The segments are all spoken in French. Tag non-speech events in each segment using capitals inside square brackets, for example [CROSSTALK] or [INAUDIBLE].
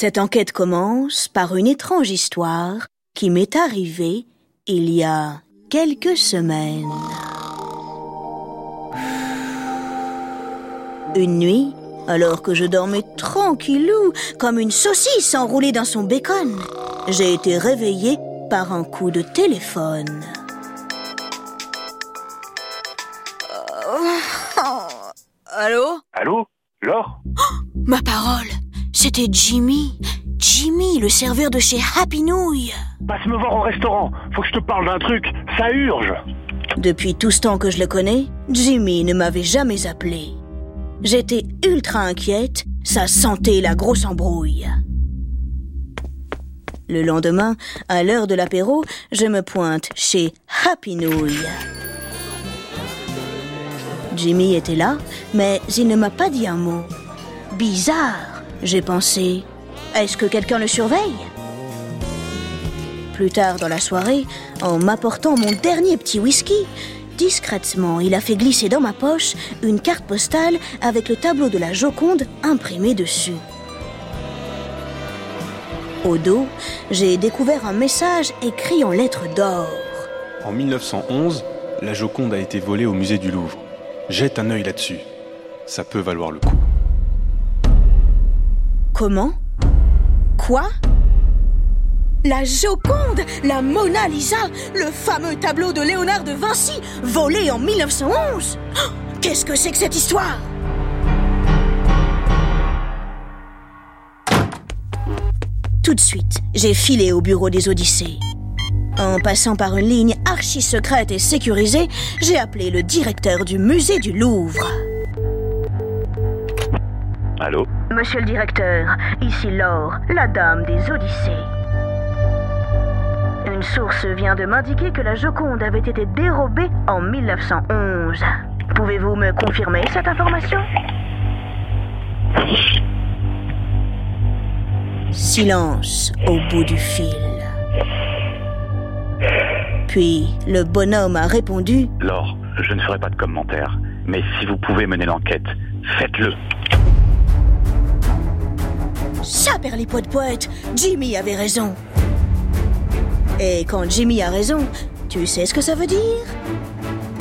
Cette enquête commence par une étrange histoire qui m'est arrivée il y a quelques semaines. Une nuit, alors que je dormais tranquillou, comme une saucisse enroulée dans son bacon, j'ai été réveillée par un coup de téléphone. Allô? Allô? Laure? Ma parole, c'était Jimmy. Jimmy, le serveur de chez Happy Nouille. Passe me voir au restaurant. Faut que je te parle d'un truc. Ça urge. Depuis tout ce temps que je le connais, Jimmy ne m'avait jamais appelé. J'étais ultra inquiète, ça sentait la grosse embrouille. Le lendemain, à l'heure de l'apéro, je me pointe chez Happy Nouille. Jimmy était là, mais il ne m'a pas dit un mot. Bizarre, j'ai pensé. Est-ce que quelqu'un le surveille? Plus tard dans la soirée, en m'apportant mon dernier petit whisky, discrètement, il a fait glisser dans ma poche une carte postale avec le tableau de la Joconde imprimé dessus. Au dos, j'ai découvert un message écrit en lettres d'or. En 1911, la Joconde a été volée au musée du Louvre. Jette un œil là-dessus. Ça peut valoir le coup. Comment? Quoi? La Joconde, la Mona Lisa, le fameux tableau de Léonard de Vinci, volé en 1911 Oh, Qu'est-ce que c'est que cette histoire? Tout de suite, j'ai filé au bureau des Odyssées. En passant par une ligne archi secrète et sécurisée, j'ai appelé le directeur du musée du Louvre. Allô Monsieur le directeur, ici Laure, la dame des Odyssées. Une source vient de m'indiquer que la Joconde avait été dérobée en 1911. Pouvez-vous me confirmer cette information? Silence au bout du fil. Puis le bonhomme a répondu Laure, je ne ferai pas de commentaires. Mais si vous pouvez mener l'enquête, faites-le. Ça, les poète poète, Jimmy avait raison. Et quand Jimmy a raison, tu sais ce que ça veut dire?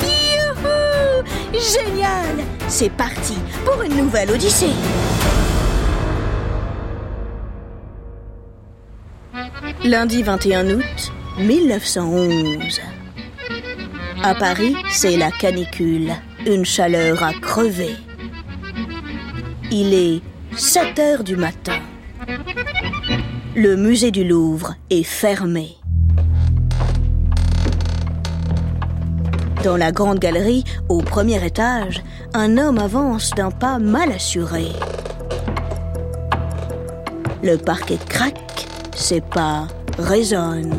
Youhou Génial C'est parti pour une nouvelle Odyssée Lundi 21 août 1911. À Paris, c'est la canicule, une chaleur à crever. Il est 7 heures du matin. Le musée du Louvre est fermé. Dans la grande galerie, au premier étage, un homme avance d'un pas mal assuré. Le parquet craque, ses pas résonnent.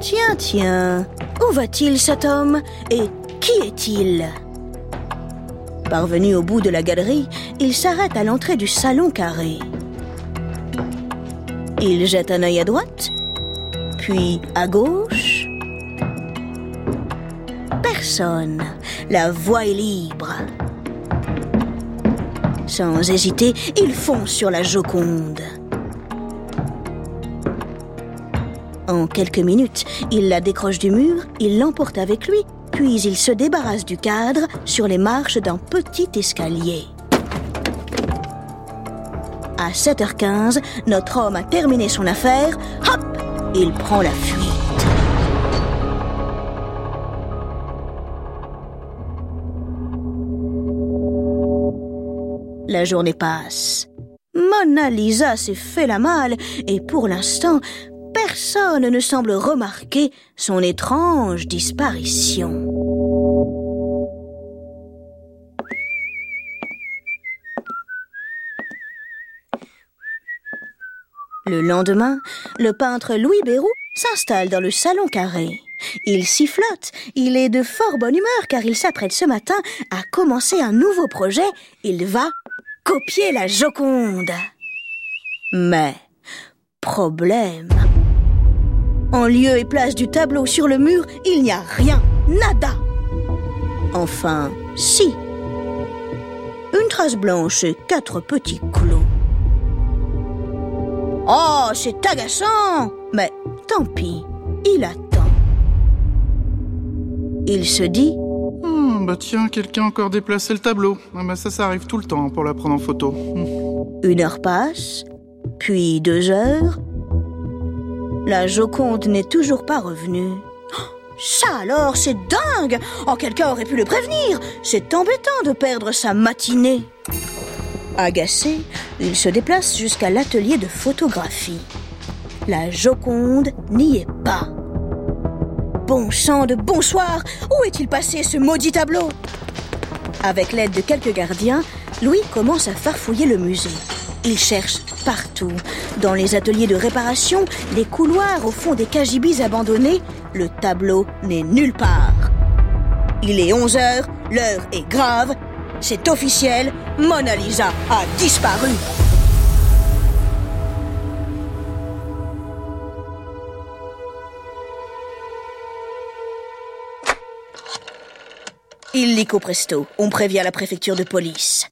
Tiens, tiens, où va-t-il cet homme? Et qui est-il? Parvenu au bout de la galerie, il s'arrête à l'entrée du salon carré. Il jette un œil à droite, puis à gauche. Personne. La voie est libre. Sans hésiter, il fonce sur la Joconde. En quelques minutes, il la décroche du mur, il l'emporte avec lui, puis il se débarrasse du cadre sur les marches d'un petit escalier. À 7h15, notre homme a terminé son affaire. Hop Il prend la fuite. La journée passe. Mona Lisa s'est fait la malle et pour l'instant, personne ne semble remarquer son étrange disparition. Le lendemain, le peintre Louis Béroux s'installe dans le salon carré. Il sifflote, il est de fort bonne humeur car il s'apprête ce matin à commencer un nouveau projet. Il va copier la Joconde. Mais, problème. En lieu et place du tableau sur le mur, il n'y a rien, nada. Enfin, si. Une trace blanche et quatre petits clous. Oh, c'est agaçant Mais tant pis, il attend. Il se dit Hmm, bah tiens, quelqu'un a encore déplacé le tableau. Ah bah ça, ça arrive tout le temps pour la prendre en photo. Hmm. Une heure passe, puis deux heures. La Joconde n'est toujours pas revenue. Ça alors, c'est dingue Oh, quelqu'un aurait pu le prévenir C'est embêtant de perdre sa matinée. Agacé, il se déplace jusqu'à l'atelier de photographie. La Joconde n'y est pas. Bon sang de bonsoir Où est-il passé ce maudit tableau? Avec l'aide de quelques gardiens, Louis commence à farfouiller le musée. Il cherche partout. Dans les ateliers de réparation, les couloirs au fond des cagibis abandonnés, le tableau n'est nulle part. Il est 11 heures, l'heure est grave, c'est officiel, Mona Lisa a disparu. Illico presto, on prévient la préfecture de police.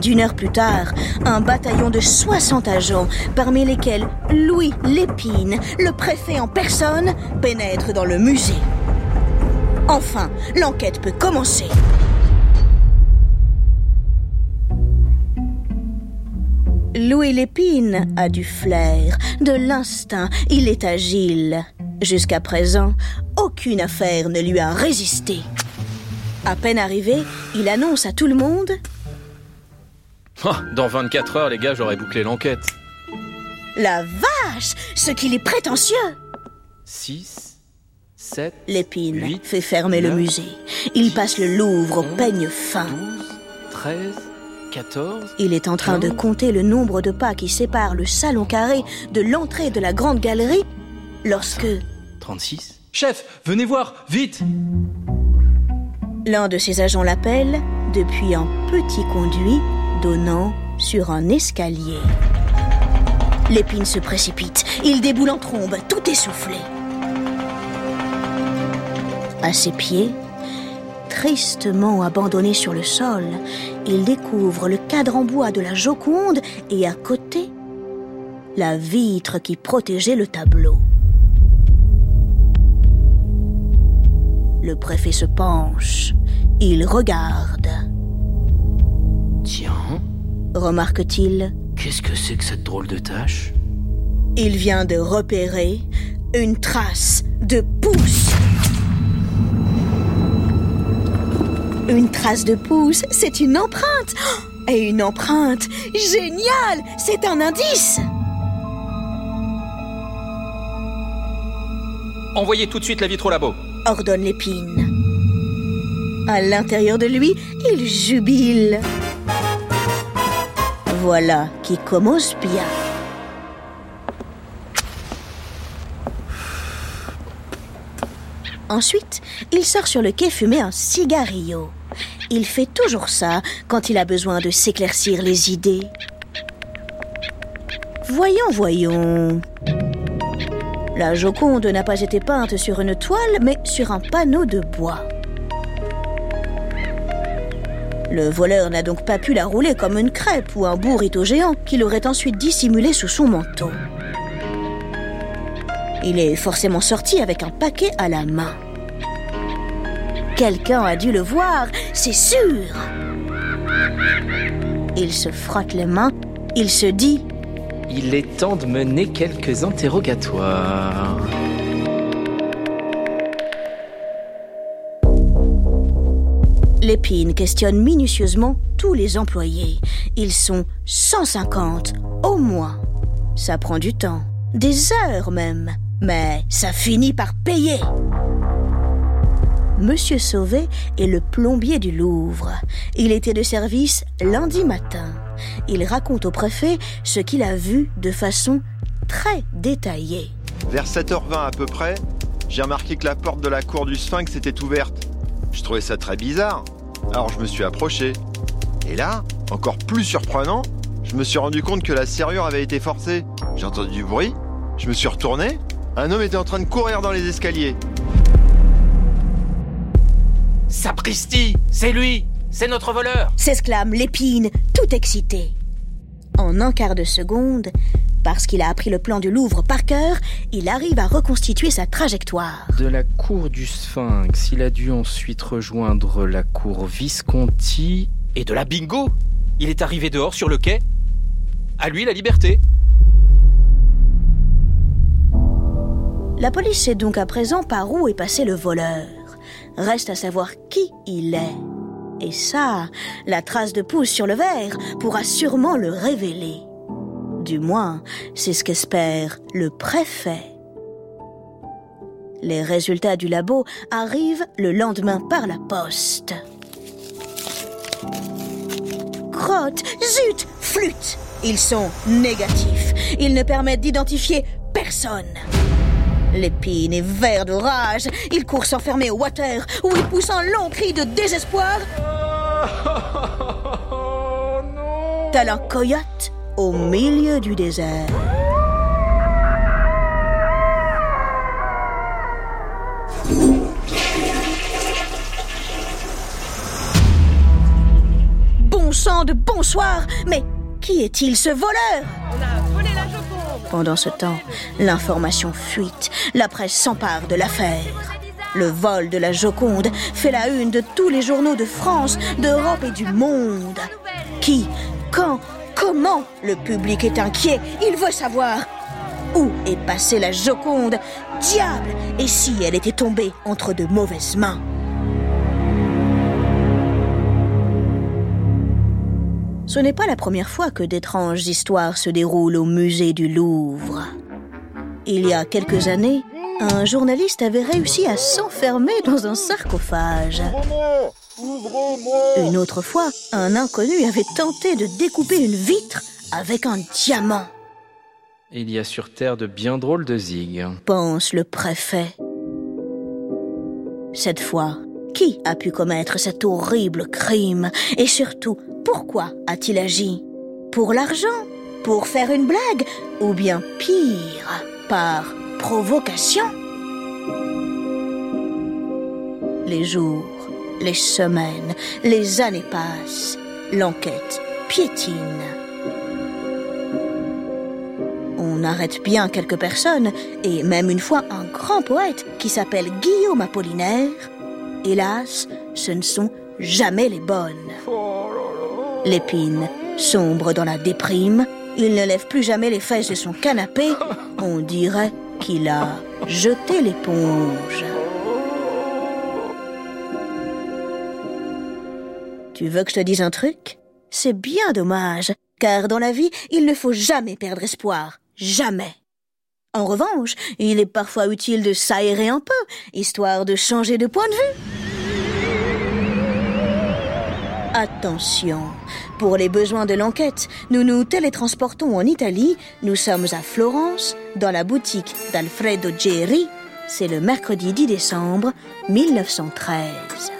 D'une heure plus tard, un bataillon de 60 agents, parmi lesquels Louis Lépine, le préfet en personne, pénètre dans le musée. Enfin, l'enquête peut commencer. Louis Lépine a du flair, de l'instinct, il est agile. Jusqu'à présent, aucune affaire ne lui a résisté. À peine arrivé, il annonce à tout le monde Oh, dans 24 heures, les gars, j'aurais bouclé l'enquête. La vache Ce qu'il est prétentieux 6, 7, Lépine fait fermer le musée. Il passe le Louvre au peigne fin. 12, 13, 14, Il est en train de compter le nombre de pas qui séparent le salon carré de l'entrée de la grande galerie lorsque 36. Chef, venez voir, vite l'un de ses agents l'appelle depuis un petit conduit donnant sur un escalier. L'épine se précipite. Il déboule en trombe, tout essoufflé. À ses pieds, tristement abandonné sur le sol, il découvre le cadre en bois de la Joconde et à côté, la vitre qui protégeait le tableau. Le préfet se penche. Il regarde. Tiens, Remarque-t-il, qu'est-ce que c'est que cette drôle de tâche? Il vient de repérer une trace de pouce. Une trace de pouce, c'est une empreinte. [GASPS] Et une empreinte, génial, c'est un indice. Envoyez tout de suite la vitre au labo. ordonne l'épine. À l'intérieur de lui, il jubile. Voilà qui commence bien. Ensuite, il sort sur le quai fumer un cigarillo. Il fait toujours ça quand il a besoin de s'éclaircir les idées. Voyons, voyons. La Joconde n'a pas été peinte sur une toile, mais sur un panneau de bois. Le voleur n'a donc pas pu la rouler comme une crêpe ou un burrito géant qu'il aurait ensuite dissimulé sous son manteau. Il est forcément sorti avec un paquet à la main. Quelqu'un a dû le voir, c'est sûr. Il se frotte les mains, il se dit Il est temps de mener quelques interrogatoires. Lépine questionne minutieusement tous les employés. Ils sont 150, au moins. Ça prend du temps, des heures même, mais ça finit par payer. Monsieur Sauvé est le plombier du Louvre. Il était de service lundi matin. Il raconte au préfet ce qu'il a vu de façon très détaillée. Vers 7h20 à peu près, j'ai remarqué que la porte de la cour du Sphinx était ouverte. Je trouvais ça très bizarre. Alors je me suis approché. Et là, encore plus surprenant, je me suis rendu compte que la serrure avait été forcée. J'ai entendu du bruit, je me suis retourné. Un homme était en train de courir dans les escaliers. Sapristi C'est lui C'est notre voleur s'exclame Lépine, tout excité. En un quart de seconde, parce qu'il a appris le plan du Louvre par cœur, il arrive à reconstituer sa trajectoire. De la cour du Sphinx, il a dû ensuite rejoindre la cour Visconti. Et de la bingo Il est arrivé dehors sur le quai. À lui la liberté. La police sait donc à présent par où est passé le voleur. Reste à savoir qui il est. Et ça, la trace de pouce sur le verre pourra sûrement le révéler. Du moins, c'est ce qu'espère le préfet. Les résultats du labo arrivent le lendemain par la poste. Crotte, zut, flûte, ils sont négatifs. Ils ne permettent d'identifier personne. L'épine est vert de rage. Il court s'enfermer au water, où il pousse un long cri de désespoir. Tel un coyote au milieu du désert. Bon sang de bonsoir Mais qui est-il ce voleur? Pendant ce temps, l'information fuite. La presse s'empare de l'affaire. Le vol de la Joconde fait la une de tous les journaux de France, d'Europe et du monde. Qui, quand, comment le public est inquiet Il veut savoir où est passée la Joconde? Diable Et si elle était tombée entre de mauvaises mains? Ce n'est pas la première fois que d'étranges histoires se déroulent au musée du Louvre. Il y a quelques années, un journaliste avait réussi à s'enfermer dans un sarcophage. Une autre fois, un inconnu avait tenté de découper une vitre avec un diamant, Il y a sur Terre de bien drôles de zig. pense le préfet. Cette fois, qui a pu commettre cet horrible crime? Et surtout, pourquoi a-t-il agi? Pour l'argent? Pour faire une blague? Ou bien pire, par provocation Les jours, les semaines, les années passent. L'enquête piétine. On arrête bien quelques personnes, et même une fois un grand poète qui s'appelle Guillaume Apollinaire. Hélas, ce ne sont jamais les bonnes. L'épine sombre dans la déprime, il ne lève plus jamais les fesses de son canapé, on dirait qu'il a jeté l'éponge. Tu veux que je te dise un truc? C'est bien dommage, car dans la vie, il ne faut jamais perdre espoir. Jamais. En revanche, il est parfois utile de s'aérer un peu, histoire de changer de point de vue. Attention, pour les besoins de l'enquête, nous nous télétransportons en Italie. Nous sommes à Florence, dans la boutique d'Alfredo Geri. C'est le mercredi 10 décembre 1913.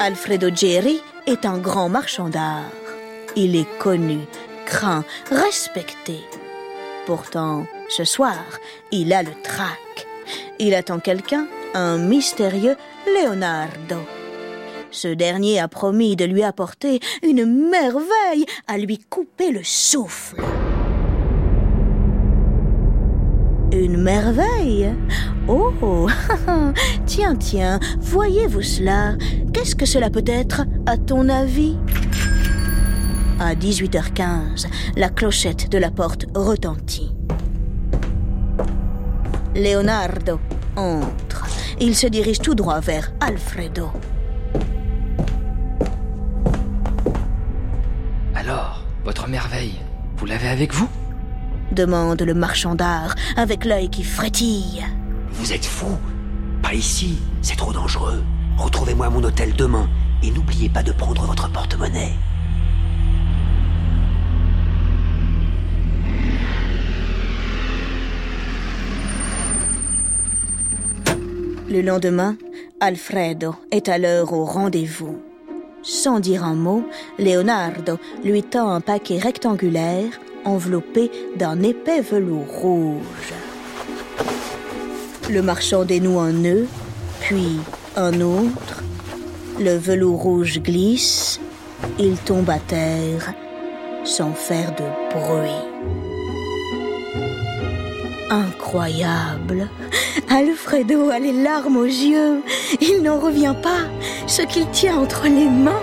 Alfredo Geri est un grand marchand d'art. Il est connu, craint, respecté. Pourtant, ce soir, il a le trac. Il attend quelqu'un, un mystérieux Leonardo. Ce dernier a promis de lui apporter une merveille, à lui couper le souffle. Une merveille? Oh [LAUGHS] Tiens, tiens, voyez-vous cela? Qu'est-ce que cela peut être, à ton avis? À 18h15, la clochette de la porte retentit. Leonardo entre. Il se dirige tout droit vers Alfredo. Alors, votre merveille, vous l'avez avec vous? Demande le marchand d'art avec l'œil qui frétille. Vous êtes fou Pas ici, c'est trop dangereux. Retrouvez-moi à mon hôtel demain et n'oubliez pas de prendre votre porte-monnaie. Le lendemain, Alfredo est à l'heure au rendez-vous. Sans dire un mot, Leonardo lui tend un paquet rectangulaire enveloppé d'un épais velours rouge. Le marchand dénoue un nœud, puis un autre. Le velours rouge glisse. Il tombe à terre sans faire de bruit. Incroyable. Alfredo a les larmes aux yeux. Il n'en revient pas. Ce qu'il tient entre les mains,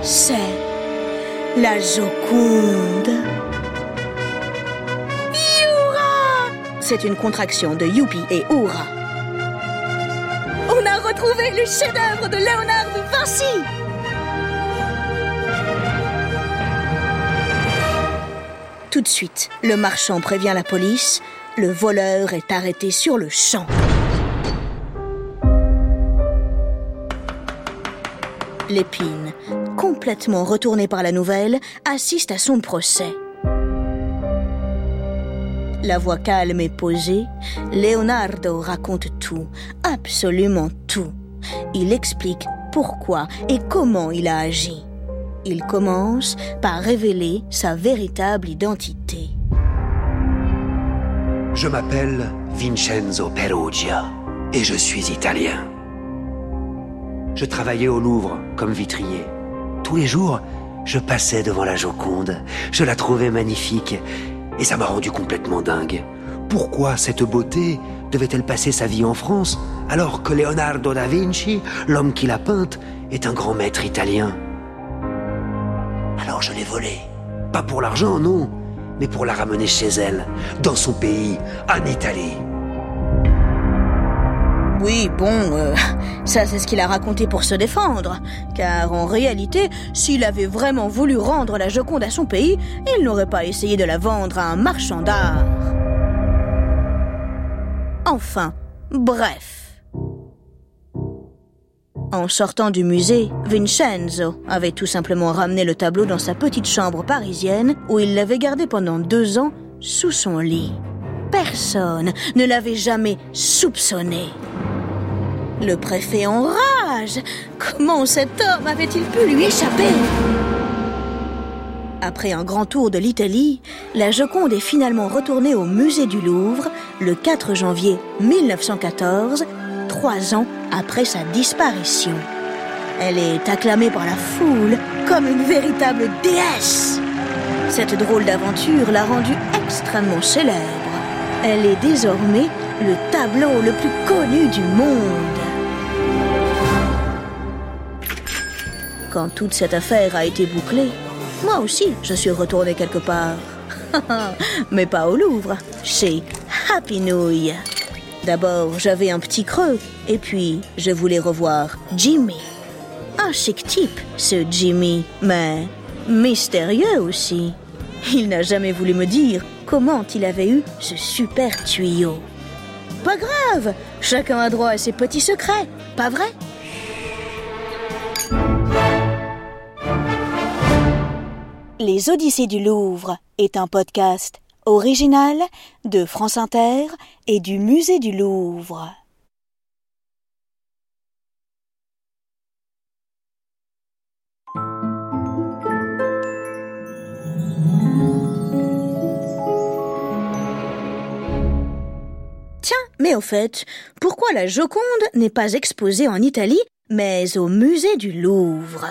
c'est la Joconde. Youra C'est une contraction de Youpi et Oura. On a retrouvé le chef-d'œuvre de Léonard de Vinci Tout de suite, le marchand prévient la police. Le voleur est arrêté sur le champ. L'épine, complètement retournée par la nouvelle, assiste à son procès. La voix calme et posée, Leonardo raconte tout, absolument tout. Il explique pourquoi et comment il a agi. Il commence par révéler sa véritable identité. Je m'appelle Vincenzo Perugia et je suis italien. Je travaillais au Louvre comme vitrier. Tous les jours, je passais devant la Joconde, je la trouvais magnifique et ça m'a rendu complètement dingue. Pourquoi cette beauté devait-elle passer sa vie en France alors que Leonardo da Vinci, l'homme qui l'a peinte, est un grand maître italien? Alors je l'ai volée. Pas pour l'argent, non, mais pour la ramener chez elle, dans son pays, en Italie. Oui, bon, euh, ça c'est ce qu'il a raconté pour se défendre. Car en réalité, s'il avait vraiment voulu rendre la Joconde à son pays, il n'aurait pas essayé de la vendre à un marchand d'art. Enfin, bref. En sortant du musée, Vincenzo avait tout simplement ramené le tableau dans sa petite chambre parisienne où il l'avait gardé pendant deux ans sous son lit. Personne ne l'avait jamais soupçonné. Le préfet enrage. Comment cet homme avait-il pu lui échapper? Après un grand tour de l'Italie, la Joconde est finalement retournée au musée du Louvre le 4 janvier 1914, trois ans après sa disparition. Elle est acclamée par la foule comme une véritable déesse. Cette drôle d'aventure l'a rendue extrêmement célèbre. Elle est désormais le tableau le plus connu du monde. Quand toute cette affaire a été bouclée, moi aussi je suis retournée quelque part. [LAUGHS] Mais pas au Louvre, chez Happy Nouille. D'abord, j'avais un petit creux, et puis je voulais revoir Jimmy. Un chic type, ce Jimmy, mais mystérieux aussi. Il n'a jamais voulu me dire comment il avait eu ce super tuyau. Pas grave, chacun a droit à ses petits secrets, pas vrai? Les Odyssées du Louvre est un podcast original de France Inter et du Musée du Louvre. Tiens, mais au fait, pourquoi la Joconde n'est pas exposée en Italie, mais au musée du Louvre?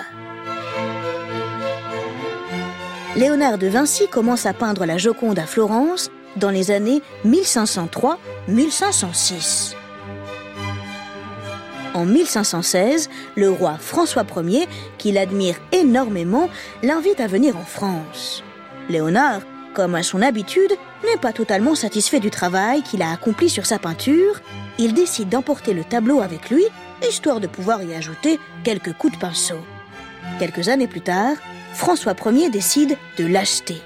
Léonard de Vinci commence à peindre la Joconde à Florence dans les années 1503-1506. En 1516, le roi François Ier, qui l'admire énormément, l'invite à venir en France. Léonard, comme à son habitude, n'est pas totalement satisfait du travail qu'il a accompli sur sa peinture. Il décide d'emporter le tableau avec lui, histoire de pouvoir y ajouter quelques coups de pinceau. Quelques années plus tard, François Ier décide de l'acheter.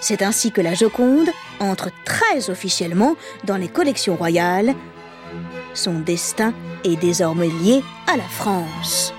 C'est ainsi que la Joconde entre très officiellement dans les collections royales. Son destin est désormais lié à la France.